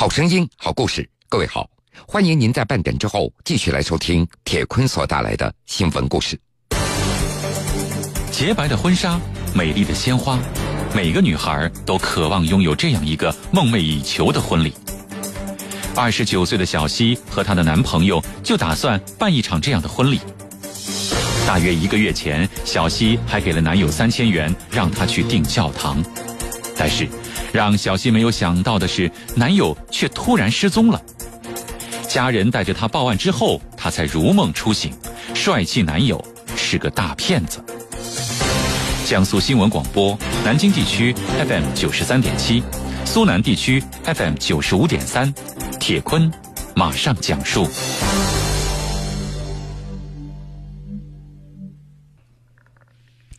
好声音，好故事，各位好，欢迎您在半点之后继续来收听铁坤所带来的新闻故事。洁白的婚纱，美丽的鲜花，每个女孩都渴望拥有这样一个梦寐以求的婚礼。二十九岁的小西和她的男朋友就打算办一场这样的婚礼。大约一个月前，小西还给了男友三千元，让他去订教堂。但是，让小西没有想到的是，男友却突然失踪了。家人带着她报案之后，她才如梦初醒，帅气男友是个大骗子。江苏新闻广播，南京地区 FM 九十三点七，苏南地区 FM 九十五点三，铁坤马上讲述。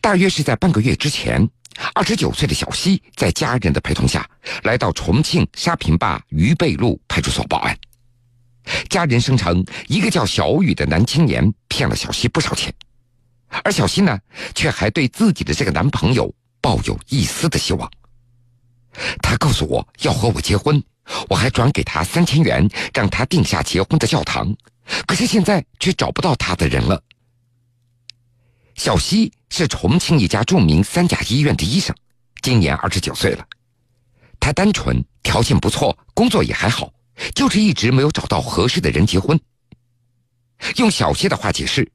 大约是在半个月之前，二十九岁的小西在家人的陪同下，来到重庆沙坪坝渝北路派出所报案。家人声称，一个叫小雨的男青年骗了小西不少钱，而小西呢，却还对自己的这个男朋友抱有一丝的希望。他告诉我要和我结婚，我还转给他三千元，让他定下结婚的教堂。可是现在却找不到他的人了。小西是重庆一家著名三甲医院的医生，今年二十九岁了。他单纯，条件不错，工作也还好，就是一直没有找到合适的人结婚。用小谢的话解释，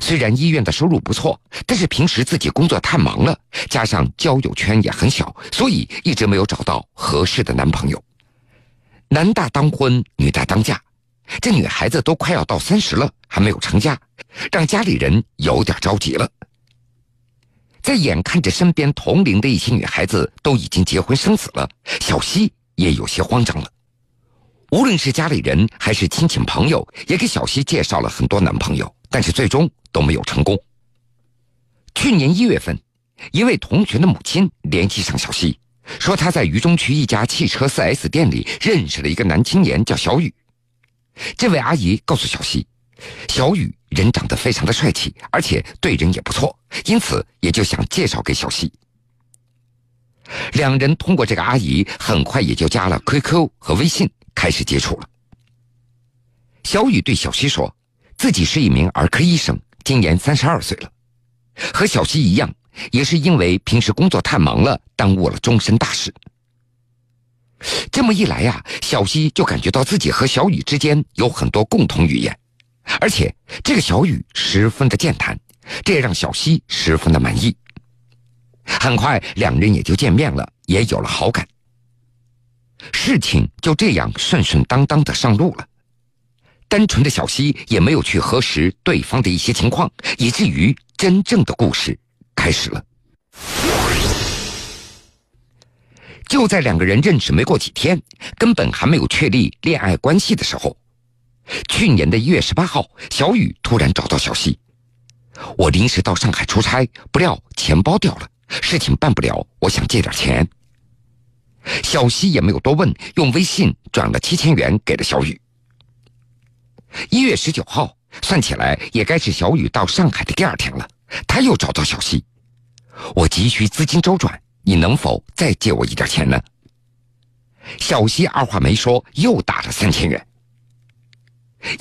虽然医院的收入不错，但是平时自己工作太忙了，加上交友圈也很小，所以一直没有找到合适的男朋友。男大当婚，女大当嫁。这女孩子都快要到三十了，还没有成家，让家里人有点着急了。在眼看着身边同龄的一些女孩子都已经结婚生子了，小西也有些慌张了。无论是家里人还是亲戚朋友，也给小西介绍了很多男朋友，但是最终都没有成功。去年一月份，一位同学的母亲联系上小西，说他在渝中区一家汽车 4S 店里认识了一个男青年，叫小雨。这位阿姨告诉小西，小雨人长得非常的帅气，而且对人也不错，因此也就想介绍给小西。两人通过这个阿姨，很快也就加了 QQ 和微信，开始接触了。小雨对小西说，自己是一名儿科医生，今年三十二岁了，和小西一样，也是因为平时工作太忙了，耽误了终身大事。这么一来呀，小西就感觉到自己和小雨之间有很多共同语言，而且这个小雨十分的健谈，这也让小西十分的满意。很快，两人也就见面了，也有了好感。事情就这样顺顺当当的上路了。单纯的小西也没有去核实对方的一些情况，以至于真正的故事开始了。就在两个人认识没过几天，根本还没有确立恋爱关系的时候，去年的一月十八号，小雨突然找到小西：“我临时到上海出差，不料钱包掉了，事情办不了，我想借点钱。”小西也没有多问，用微信转了七千元给了小雨。一月十九号，算起来也该是小雨到上海的第二天了，他又找到小西：“我急需资金周转。”你能否再借我一点钱呢？小西二话没说，又打了三千元。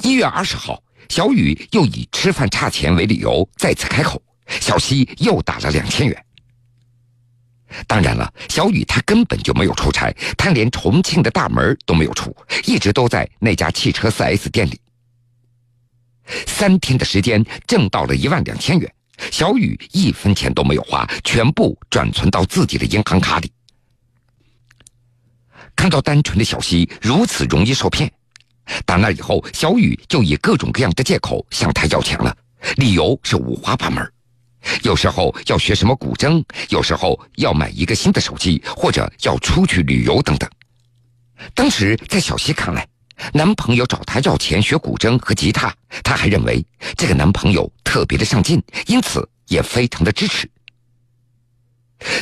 一月二十号，小雨又以吃饭差钱为理由再次开口，小西又打了两千元。当然了，小雨他根本就没有出差，他连重庆的大门都没有出，一直都在那家汽车 4S 店里。三天的时间，挣到了一万两千元。小雨一分钱都没有花，全部转存到自己的银行卡里。看到单纯的小西如此容易受骗，打那以后，小雨就以各种各样的借口向他要钱了，理由是五花八门。有时候要学什么古筝，有时候要买一个新的手机，或者要出去旅游等等。当时在小西看来，男朋友找她要钱学古筝和吉他，她还认为这个男朋友特别的上进，因此也非常的支持。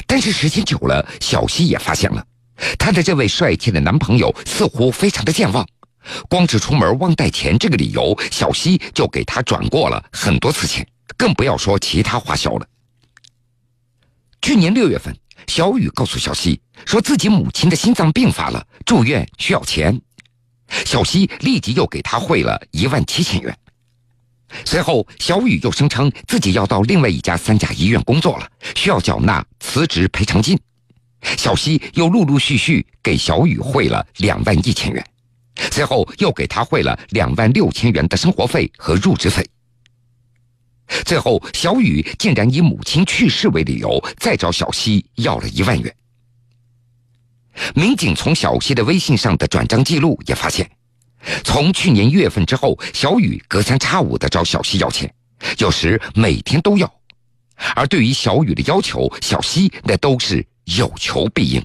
但是时间久了，小西也发现了，她的这位帅气的男朋友似乎非常的健忘，光是出门忘带钱这个理由，小西就给他转过了很多次钱，更不要说其他花销了。去年六月份，小雨告诉小西，说自己母亲的心脏病发了，住院需要钱。小西立即又给他汇了一万七千元。随后，小雨又声称自己要到另外一家三甲医院工作了，需要缴纳辞职赔偿金。小西又陆陆续续给小雨汇了两万一千元，随后又给他汇了两万六千元的生活费和入职费。最后，小雨竟然以母亲去世为理由，再找小西要了一万元。民警从小西的微信上的转账记录也发现，从去年一月份之后，小雨隔三差五的找小西要钱，有时每天都要。而对于小雨的要求，小西那都是有求必应。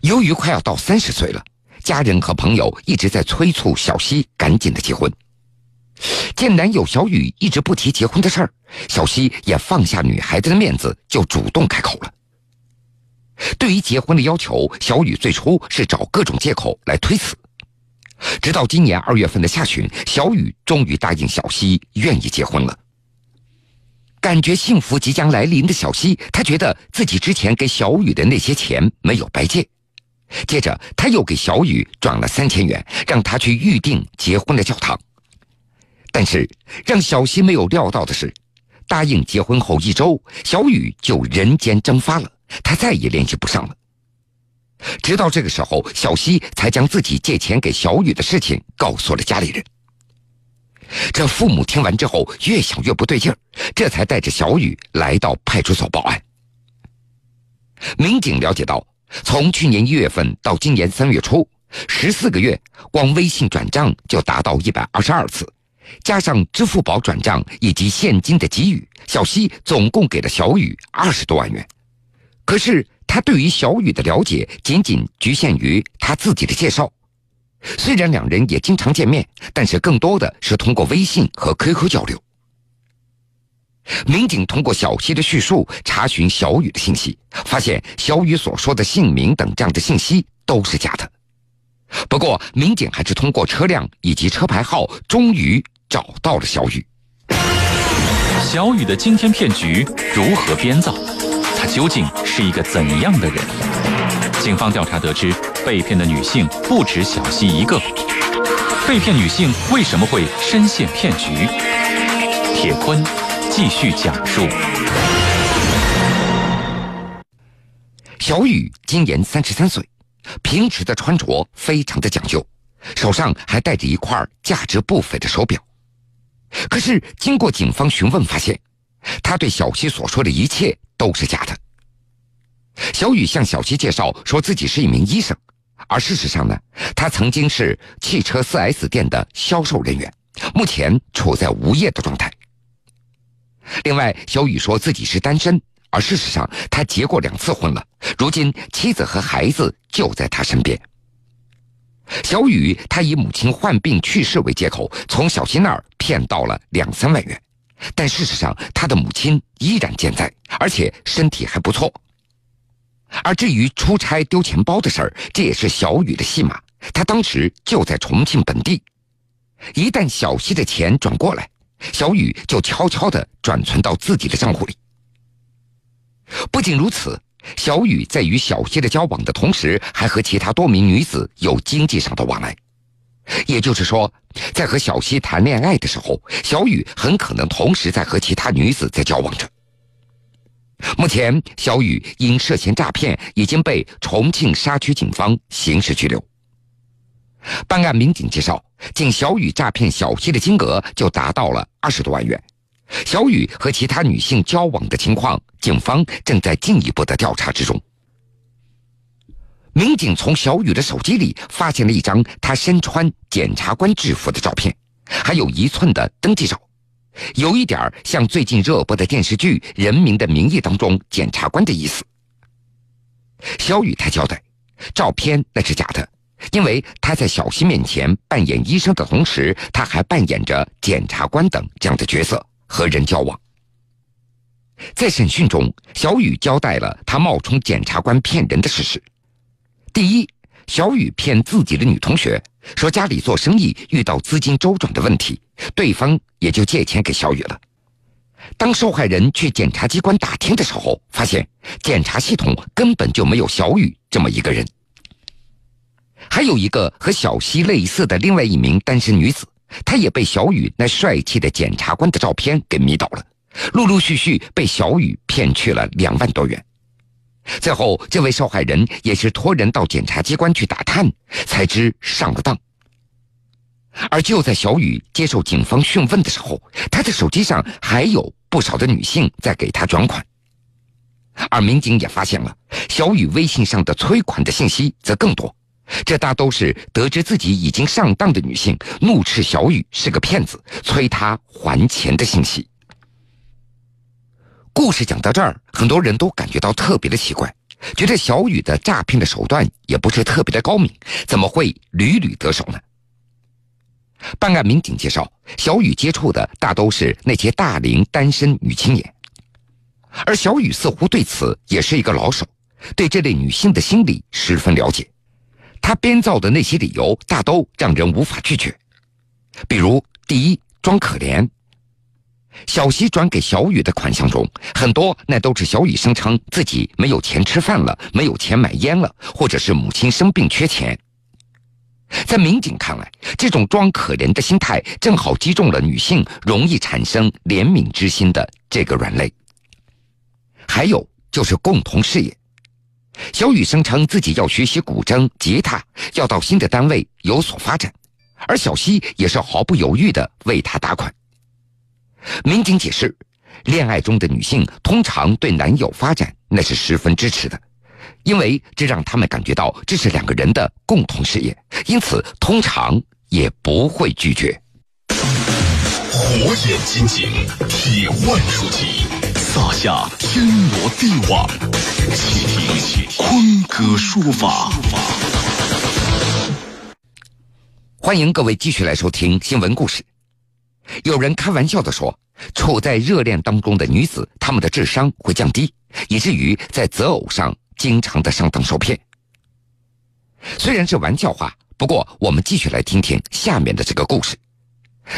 由于快要到三十岁了，家人和朋友一直在催促小西赶紧的结婚。见男友小雨一直不提结婚的事儿，小西也放下女孩子的面子，就主动开口了。对于结婚的要求，小雨最初是找各种借口来推辞，直到今年二月份的下旬，小雨终于答应小西愿意结婚了。感觉幸福即将来临的小西，他觉得自己之前给小雨的那些钱没有白借。接着，他又给小雨转了三千元，让他去预定结婚的教堂。但是，让小西没有料到的是，答应结婚后一周，小雨就人间蒸发了，他再也联系不上了。直到这个时候，小西才将自己借钱给小雨的事情告诉了家里人。这父母听完之后，越想越不对劲儿，这才带着小雨来到派出所报案。民警了解到，从去年一月份到今年三月初，十四个月，光微信转账就达到一百二十二次。加上支付宝转账以及现金的给予，小西总共给了小雨二十多万元。可是他对于小雨的了解仅仅局限于他自己的介绍。虽然两人也经常见面，但是更多的是通过微信和 QQ 交流。民警通过小西的叙述查询小雨的信息，发现小雨所说的姓名等这样的信息都是假的。不过，民警还是通过车辆以及车牌号，终于。找到了小雨。小雨的惊天骗局如何编造？他究竟是一个怎样的人？警方调查得知，被骗的女性不止小西一个。被骗女性为什么会深陷骗局？铁坤继续讲述。小雨今年三十三岁，平时的穿着非常的讲究，手上还戴着一块价值不菲的手表。可是，经过警方询问，发现他对小西所说的一切都是假的。小雨向小西介绍说自己是一名医生，而事实上呢，他曾经是汽车 4S 店的销售人员，目前处在无业的状态。另外，小雨说自己是单身，而事实上他结过两次婚了，如今妻子和孩子就在他身边。小雨，他以母亲患病去世为借口，从小新那儿骗到了两三万元，但事实上，他的母亲依然健在，而且身体还不错。而至于出差丢钱包的事儿，这也是小雨的戏码。他当时就在重庆本地，一旦小西的钱转过来，小雨就悄悄地转存到自己的账户里。不仅如此。小雨在与小西的交往的同时，还和其他多名女子有经济上的往来。也就是说，在和小西谈恋爱的时候，小雨很可能同时在和其他女子在交往着。目前，小雨因涉嫌诈骗已经被重庆沙区警方刑事拘留。办案民警介绍，仅小雨诈骗小西的金额就达到了二十多万元。小雨和其他女性交往的情况，警方正在进一步的调查之中。民警从小雨的手机里发现了一张她身穿检察官制服的照片，还有一寸的登记照，有一点像最近热播的电视剧《人民的名义》当中检察官的意思。小雨她交代，照片那是假的，因为他在小西面前扮演医生的同时，他还扮演着检察官等这样的角色。和人交往，在审讯中，小雨交代了他冒充检察官骗人的事实。第一，小雨骗自己的女同学，说家里做生意遇到资金周转的问题，对方也就借钱给小雨了。当受害人去检察机关打听的时候，发现检察系统根本就没有小雨这么一个人。还有一个和小西类似的另外一名单身女子，她也被小雨那帅气的检察官的照片给迷倒了，陆陆续续被小雨骗去了两万多元。最后，这位受害人也是托人到检察机关去打探，才知上了当。而就在小雨接受警方讯问的时候，他的手机上还有不少的女性在给他转款。而民警也发现了小雨微信上的催款的信息则更多，这大都是得知自己已经上当的女性怒斥小雨是个骗子，催他还钱的信息。故事讲到这儿，很多人都感觉到特别的奇怪，觉得小雨的诈骗的手段也不是特别的高明，怎么会屡屡得手呢？办案民警介绍，小雨接触的大都是那些大龄单身女青年，而小雨似乎对此也是一个老手，对这类女性的心理十分了解。他编造的那些理由大都让人无法拒绝，比如第一，装可怜。小西转给小雨的款项中，很多那都是小雨声称自己没有钱吃饭了，没有钱买烟了，或者是母亲生病缺钱。在民警看来，这种装可怜的心态正好击中了女性容易产生怜悯之心的这个软肋。还有就是共同事业，小雨声称自己要学习古筝、吉他，要到新的单位有所发展，而小西也是毫不犹豫的为他打款。民警解释，恋爱中的女性通常对男友发展那是十分支持的。因为这让他们感觉到这是两个人的共同事业，因此通常也不会拒绝。火眼金睛，铁腕出击，撒下天罗地网，且听坤哥说法。欢迎各位继续来收听新闻故事。有人开玩笑的说，处在热恋当中的女子，她们的智商会降低，以至于在择偶上。经常的上当受骗，虽然是玩笑话，不过我们继续来听听下面的这个故事。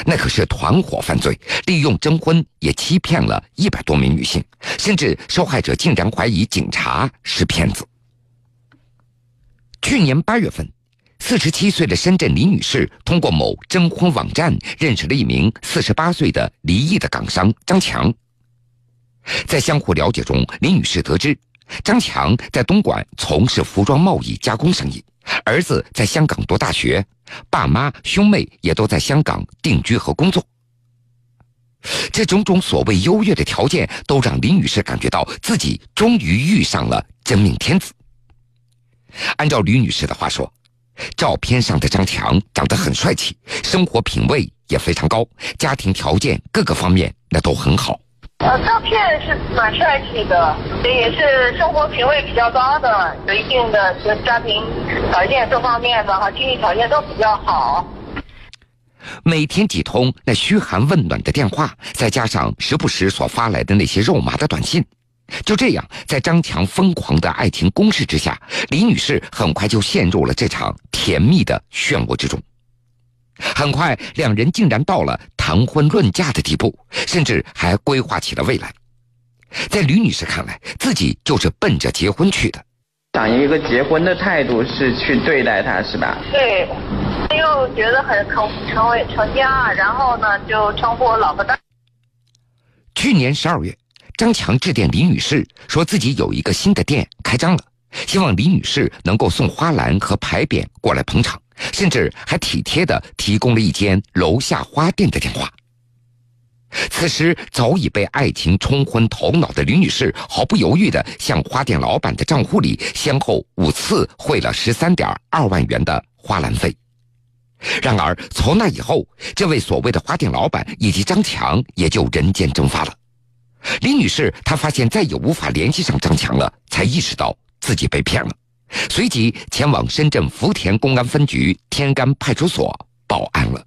那可是团伙犯罪，利用征婚也欺骗了一百多名女性，甚至受害者竟然怀疑警察是骗子。去年八月份，四十七岁的深圳李女士通过某征婚网站认识了一名四十八岁的离异的港商张强。在相互了解中，李女士得知。张强在东莞从事服装贸易加工生意，儿子在香港读大学，爸妈兄妹也都在香港定居和工作。这种种所谓优越的条件，都让李女士感觉到自己终于遇上了真命天子。按照李女士的话说，照片上的张强长得很帅气，生活品味也非常高，家庭条件各个方面那都很好。呃，照片是蛮帅气的，也是生活品味比较高的，有一定的家庭条件各方面的哈，经济条件都比较好。每天几通那嘘寒问暖的电话，再加上时不时所发来的那些肉麻的短信，就这样，在张强疯狂的爱情攻势之下，李女士很快就陷入了这场甜蜜的漩涡之中。很快，两人竟然到了谈婚论嫁的地步，甚至还规划起了未来。在吕女士看来，自己就是奔着结婚去的，想一个结婚的态度是去对待他，是吧？对，又觉得很成成为成家，然后呢就称呼我老婆大。去年十二月，张强致电李女士，说自己有一个新的店开张了，希望李女士能够送花篮和牌匾过来捧场。甚至还体贴的提供了一间楼下花店的电话。此时早已被爱情冲昏头脑的李女士，毫不犹豫的向花店老板的账户里先后五次汇了十三点二万元的花篮费。然而从那以后，这位所谓的花店老板以及张强也就人间蒸发了。李女士她发现再也无法联系上张强了，才意识到自己被骗了。随即前往深圳福田公安分局天干派出所报案了。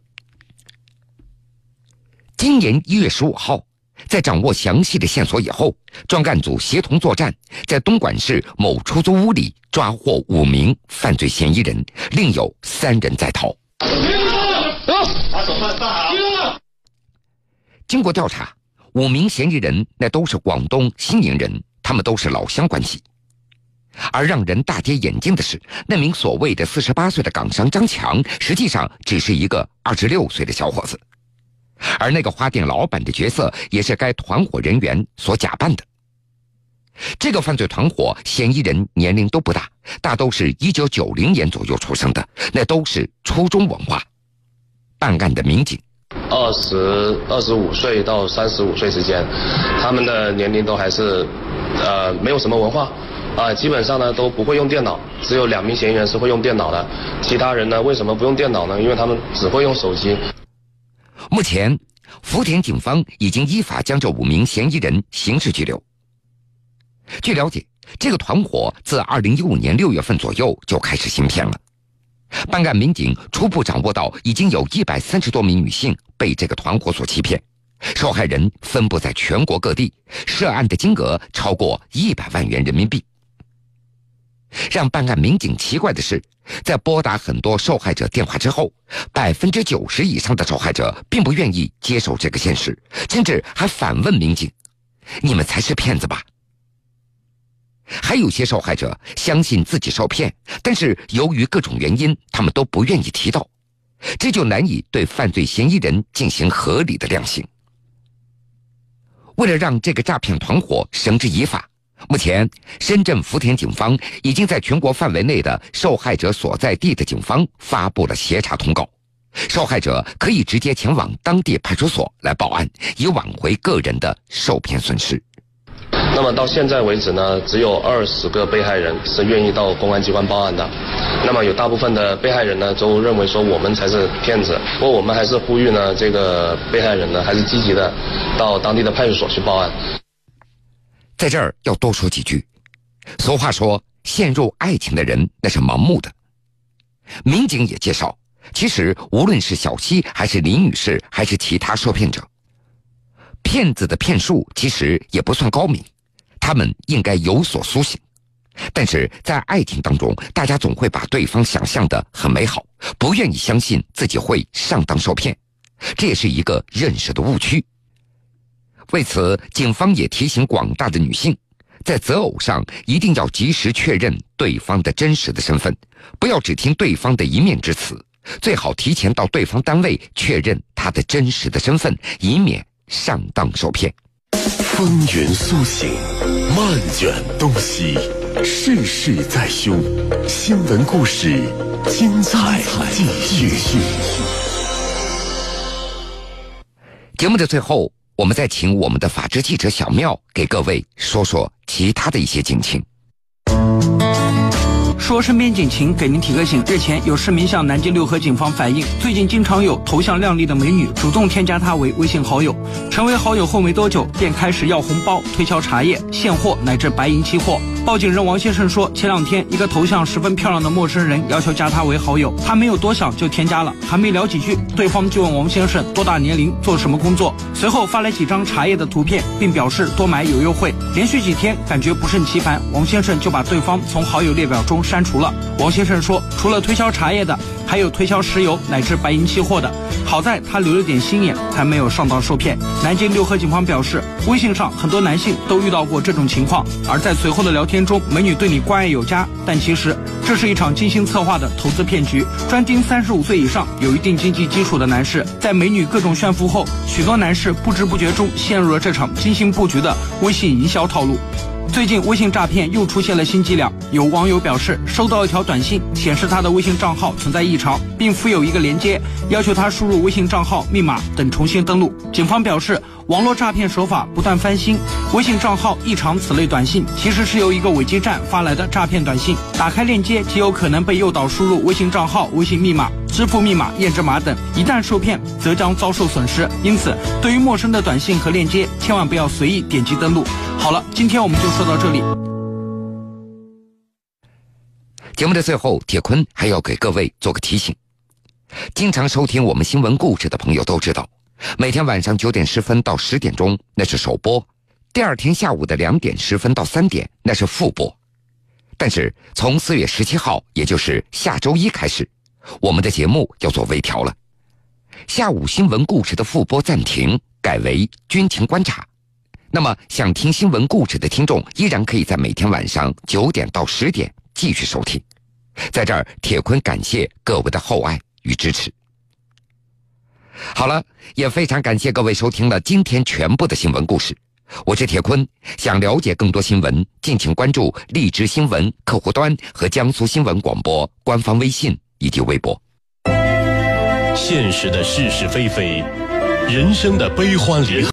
今年一月十五号，在掌握详细的线索以后，专案组协同作战，在东莞市某出租屋里抓获五名犯罪嫌疑人，另有三人在逃。经过调查。五名嫌疑人那都是广东新宁人，他们都是老乡关系。而让人大跌眼镜的是，那名所谓的四十八岁的港商张强，实际上只是一个二十六岁的小伙子。而那个花店老板的角色，也是该团伙人员所假扮的。这个犯罪团伙嫌疑人年龄都不大，大都是一九九零年左右出生的，那都是初中文化。办案的民警，二十二十五岁到三十五岁之间，他们的年龄都还是，呃，没有什么文化，啊，基本上呢都不会用电脑，只有两名嫌疑人是会用电脑的，其他人呢为什么不用电脑呢？因为他们只会用手机。目前，福田警方已经依法将这五名嫌疑人刑事拘留。据了解，这个团伙自2015年6月份左右就开始行骗了。办案民警初步掌握到，已经有一百三十多名女性被这个团伙所欺骗，受害人分布在全国各地，涉案的金额超过一百万元人民币。让办案民警奇怪的是，在拨打很多受害者电话之后，百分之九十以上的受害者并不愿意接受这个现实，甚至还反问民警：“你们才是骗子吧？”还有些受害者相信自己受骗，但是由于各种原因，他们都不愿意提到，这就难以对犯罪嫌疑人进行合理的量刑。为了让这个诈骗团伙绳之以法。目前，深圳福田警方已经在全国范围内的受害者所在地的警方发布了协查通告，受害者可以直接前往当地派出所来报案，以挽回个人的受骗损失。那么到现在为止呢，只有二十个被害人是愿意到公安机关报案的。那么有大部分的被害人呢，都认为说我们才是骗子。不过我们还是呼吁呢，这个被害人呢，还是积极的到当地的派出所去报案。在这儿要多说几句。俗话说，陷入爱情的人那是盲目的。民警也介绍，其实无论是小西还是李女士，还是其他受骗者，骗子的骗术其实也不算高明，他们应该有所苏醒。但是在爱情当中，大家总会把对方想象的很美好，不愿意相信自己会上当受骗，这也是一个认识的误区。为此，警方也提醒广大的女性，在择偶上一定要及时确认对方的真实的身份，不要只听对方的一面之词，最好提前到对方单位确认他的真实的身份，以免上当受骗。风云苏醒，漫卷东西，世事在胸，新闻故事精彩继续。节目的最后。我们再请我们的法制记者小妙给各位说说其他的一些警情。说身边警情，给您提个醒：日前有市民向南京六合警方反映，最近经常有头像靓丽的美女主动添加他为微信好友，成为好友后没多久，便开始要红包、推销茶叶、现货乃至白银期货。报警人王先生说，前两天一个头像十分漂亮的陌生人要求加他为好友，他没有多想就添加了，还没聊几句，对方就问王先生多大年龄、做什么工作，随后发来几张茶叶的图片，并表示多买有优惠。连续几天感觉不胜其烦，王先生就把对方从好友列表中删除了。王先生说，除了推销茶叶的，还有推销石油乃至白银期货的。好在他留了点心眼，才没有上当受骗。南京六合警方表示，微信上很多男性都遇到过这种情况，而在随后的聊天中，美女对你关爱有加，但其实这是一场精心策划的投资骗局，专盯三十五岁以上、有一定经济基础的男士。在美女各种炫富后，许多男士不知不觉中陷入了这场精心布局的微信营销套路。最近微信诈骗又出现了新伎俩，有网友表示收到一条短信，显示他的微信账号存在异常，并附有一个链接，要求他输入微信账号密码等重新登录。警方表示，网络诈骗手法不断翻新，微信账号异常此类短信其实是由一个伪基站发来的诈骗短信，打开链接极有可能被诱导输入微信账号、微信密码。支付密码、验证码等，一旦受骗，则将遭受损失。因此，对于陌生的短信和链接，千万不要随意点击登录。好了，今天我们就说到这里。节目的最后，铁坤还要给各位做个提醒：经常收听我们新闻故事的朋友都知道，每天晚上九点十分到十点钟那是首播，第二天下午的两点十分到三点那是复播。但是从四月十七号，也就是下周一开始。我们的节目要做微调了，下午新闻故事的复播暂停，改为军情观察。那么，想听新闻故事的听众，依然可以在每天晚上九点到十点继续收听。在这儿，铁坤感谢各位的厚爱与支持。好了，也非常感谢各位收听了今天全部的新闻故事。我是铁坤，想了解更多新闻，敬请关注荔枝新闻客户端和江苏新闻广播官方微信以及微博。现实的是是非非，人生的悲欢离合。